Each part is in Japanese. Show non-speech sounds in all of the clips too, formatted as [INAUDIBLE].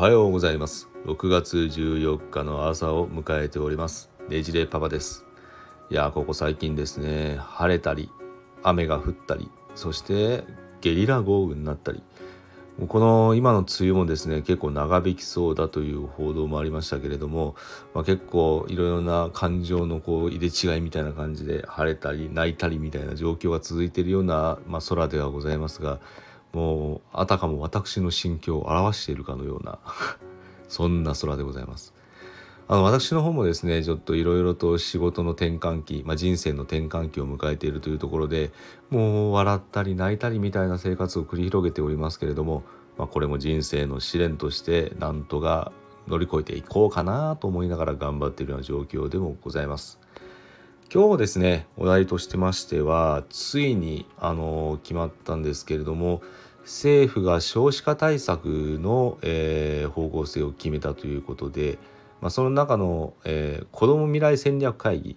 はようございます。6月14日の朝を迎えております。ねじれパパです。いやここ最近ですね。晴れたり雨が降ったりそしてゲリラ豪雨になったり。この今の梅雨もですね結構長引きそうだという報道もありましたけれども、まあ、結構いろいろな感情のこう入れ違いみたいな感じで晴れたり泣いたりみたいな状況が続いているような、まあ、空ではございますがもうあたかも私の心境を表しているかのような [LAUGHS] そんな空でございます。あの私の方もですねちょっといろいろと仕事の転換期、まあ、人生の転換期を迎えているというところでもう笑ったり泣いたりみたいな生活を繰り広げておりますけれども、まあ、これも人生の試練としてなんとか乗り越えていこうかなと思いながら頑張っているような状況でもございます。今日ですねお題としてましてはついにあの決まったんですけれども政府が少子化対策の、えー、方向性を決めたということで、まあ、その中の、えー、子ども未来戦略会議、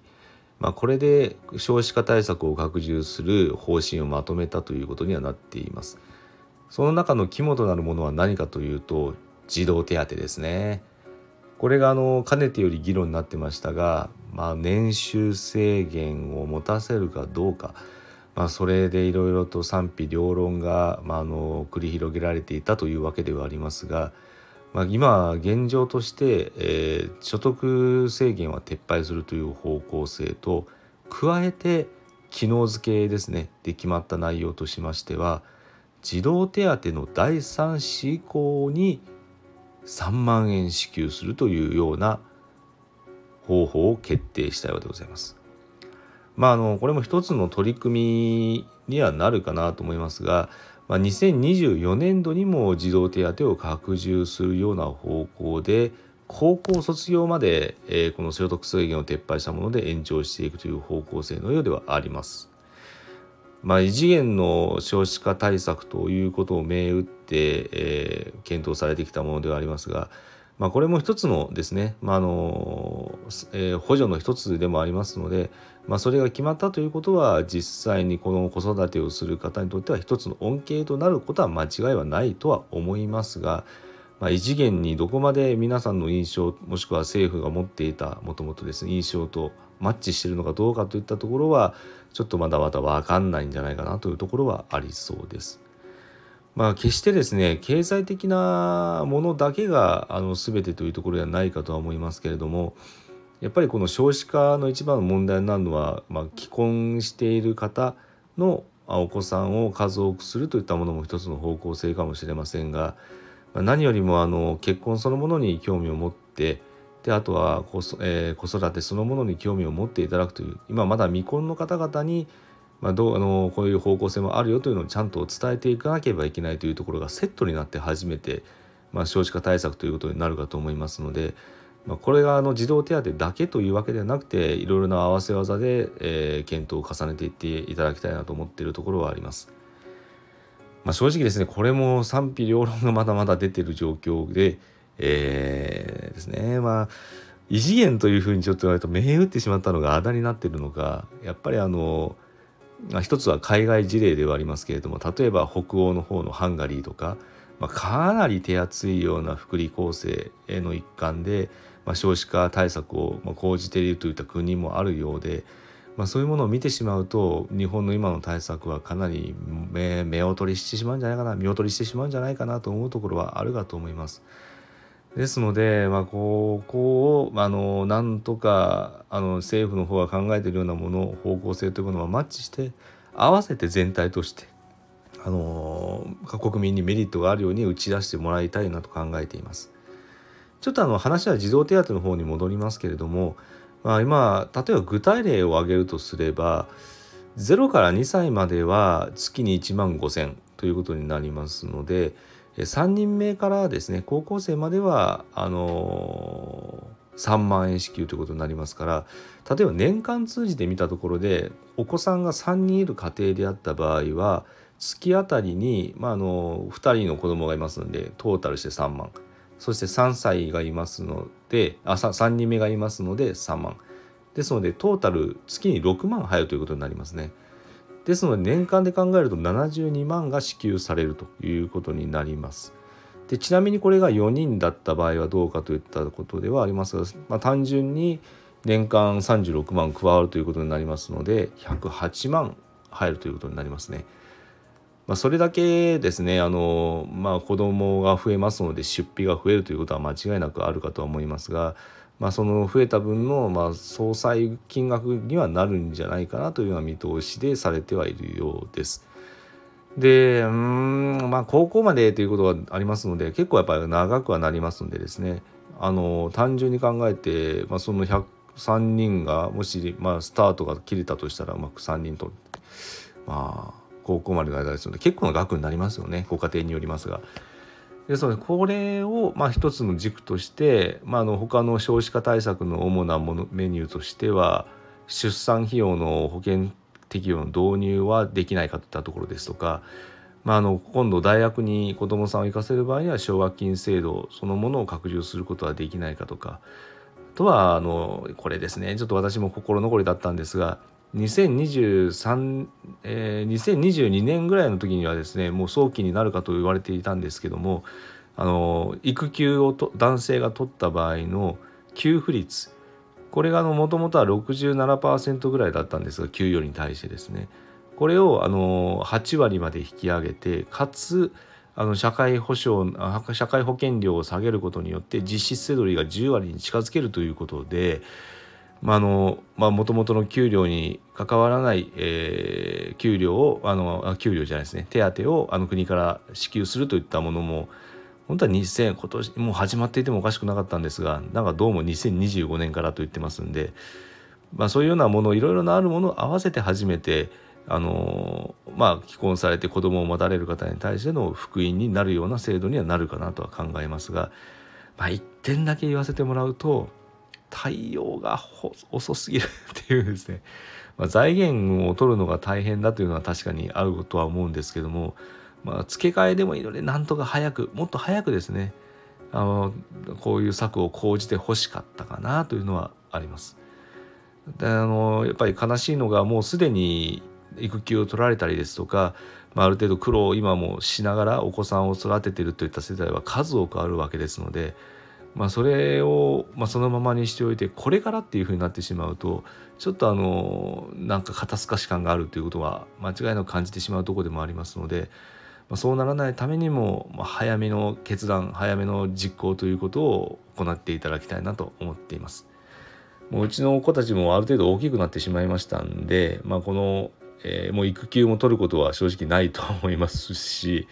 まあ、これで少子化対策を拡充する方針をまとめたということにはなっています。その中の肝となるものは何かというと児童手当ですね。これがあのかねてより議論になってましたがまあ、年収制限を持たせるかどうか、まあ、それでいろいろと賛否両論が、まあ、あの繰り広げられていたというわけではありますが、まあ、今現状として、えー、所得制限は撤廃するという方向性と加えて機能付けですねで決まった内容としましては児童手当の第3子以降に3万円支給するというような方法を決定したようでございます。まあ、あのこれも一つの取り組みにはなるかなと思いますが、まあ、2024年度にも児童手当を拡充するような方向で高校卒業まで、えー、この所得制限を撤廃したもので延長していくという方向性のようではあります。まあ、異次元の少子化対策ということを銘打って、えー、検討されてきたものではありますが、まあ、これも一つのですね、まあのえー、補助の一つでもありますので、まあ、それが決まったということは実際にこの子育てをする方にとっては一つの恩恵となることは間違いはないとは思いますが、まあ、異次元にどこまで皆さんの印象もしくは政府が持っていたもともとですね印象とマッチしているのかどうかといったところはちょっとまだまだ分かんないんじゃないかなというところはありそうです。まあ決してですね経済的なものだけがあの全てというところではないかとは思いますけれどもやっぱりこの少子化の一番の問題になるのは、まあ、既婚している方のお子さんを数多くするといったものも一つの方向性かもしれませんが、まあ、何よりもあの結婚そのものに興味を持ってであとは子,、えー、子育てそのものに興味を持っていただくという今まだ未婚の方々にまあ、どうあのこういう方向性もあるよというのをちゃんと伝えていかなければいけないというところがセットになって初めて、まあ、少子化対策ということになるかと思いますので、まあ、これがあの児童手当だけというわけではなくていろいろな合わせ技で、えー、検討を重ねていっていただきたいなと思っているところはあります。まあ、正直ですねこれも賛否両論がまだまだ出てる状況で、えー、ですねまあ異次元というふうにちょっと言われると銘打ってしまったのがあだになってるのかやっぱりあの、一つは海外事例ではありますけれども例えば北欧の方のハンガリーとか、まあ、かなり手厚いような福利厚生への一環で、まあ、少子化対策を講じているといった国もあるようで、まあ、そういうものを見てしまうと日本の今の対策はかなり目目を取りしてしまうんじゃないかな見劣りしてしまうんじゃないかなと思うところはあるかと思います。ですので、まあ、ここをあのなんとかあの政府の方が考えているようなもの方向性というものはマッチして合わせて全体としてあの国民にメリットがあるように打ち出してもらいたいなと考えています。ちょっとあの話は児童手当の方に戻りますけれども、まあ、今例えば具体例を挙げるとすれば0から2歳までは月に1万5,000ということになりますので3人目からですね高校生まではあの3万円支給ということになりますから例えば年間通じて見たところでお子さんが3人いる家庭であった場合は月当たりに、まあ、あの2人の子供がいますのでトータルして3万そして3歳がいますのであ3人目がいますので3万ですのでトータル月に6万入るということになりますね。ですので年間で考えると72万が支給されるということになります。でちなみにこれが4人だった場合はどうかといったことではありますが、まあ、単純に年間36万加わるということになりますので108万入るということになりますね。まあ、それだけですねあの、まあ、子供が増えますので出費が増えるということは間違いなくあるかとは思いますが、まあ、その増えた分の、まあ、総裁金額にはなるんじゃないかなというような見通しでされてはいるようです。でうんまあ高校までということはありますので結構やっぱり長くはなりますのでですねあの単純に考えて、まあ、その103人がもし、まあ、スタートが切れたとしたらうまく3人とまあ高校までの間ですので結構な額になりますよねご家庭によりますが。です。のこれをまあ一つの軸として、まあ、あの他の少子化対策の主なものメニューとしては出産費用の保険適用の導入はできないかといったところですとか、まあ、あの今度大学に子どもさんを行かせる場合には奨学金制度そのものを拡充することはできないかとかあとはあのこれですね。ちょっと私も心残りだったんですが2023、えー、2022年ぐらいの時にはですねもう早期になるかと言われていたんですけどもあの育休をと男性が取った場合の給付率これがもともとは67%ぐらいだったんですが給与に対してですね。これをあの8割まで引き上げてかつあの社会保障社会保険料を下げることによって実質せどりが10割に近づけるということでまあのまあ、元々の給料に関わらない、えー、給料をあの給料じゃないですね。手当をあの国から支給するといったものも本当は2000今年もう始まっていてもおかしくなかったんですがなんかどうも2025年からと言ってますんで、まあ、そういうようなものいろいろなあるものを合わせて初めてあのまあ既婚されて子供を持たれる方に対しての福音になるような制度にはなるかなとは考えますが、まあ、一点だけ言わせてもらうと対応が遅すぎるっていうですね、[LAUGHS] まあ、財源を取るのが大変だというのは確かにあるとは思うんですけどもまあ、付け替えでもいいのでなんとか早くもっと早くですねあのこういう策を講じてほしかったかなというのはあります。であのやっぱり悲しいのがもうすでに育休を取られたりですとか、まあ、ある程度苦労を今もしながらお子さんを育てているといった世代は数多くあるわけですので、まあ、それを、まあ、そのままにしておいてこれからっていうふうになってしまうとちょっとあのなんか肩透かし感があるということは間違いなく感じてしまうとこでもありますので。まあ、そうならないためにも、まあ、早めの決断早めの実行ということを行っていただきたいなと思っています。もううちの子たちもある程度大きくなってしまいましたんで、まあ、この、えー、もう育休も取ることは正直ないと思いますし、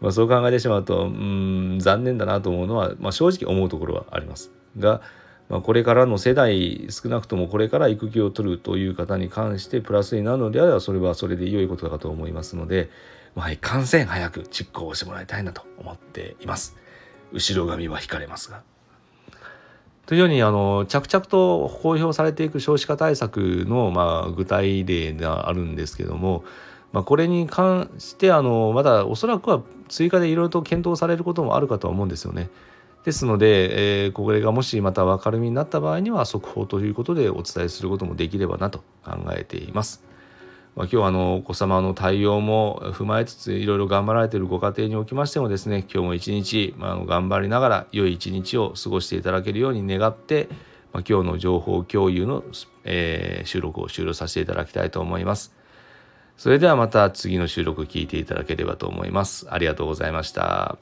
まあ、そう考えてしまうとうん残念だなと思うのは、まあ、正直思うところはありますが、まあ、これからの世代少なくともこれから育休を取るという方に関してプラスになるのであればそれはそれで良いことだと思いますので、まあ、いかんせん早く実行してもらいたいなと思っています。後ろ髪は引かれますが。というようにあの着々と公表されていく少子化対策の、まあ、具体例があるんですけども、まあ、これに関してあのまだおそらくは追加でいろいろと検討されることもあるかとは思うんですよね。ですので、えー、これがもしまた分かるみになった場合には速報ということでお伝えすることもできればなと考えています。まあ、今日はあのお子様の対応も踏まえつついろいろ頑張られているご家庭におきましてもですね今日も一日、まあ、頑張りながら良い一日を過ごしていただけるように願って、まあ、今日の情報共有の、えー、収録を終了させていただきたいと思います。それではまた次の収録聞いていただければと思います。ありがとうございました。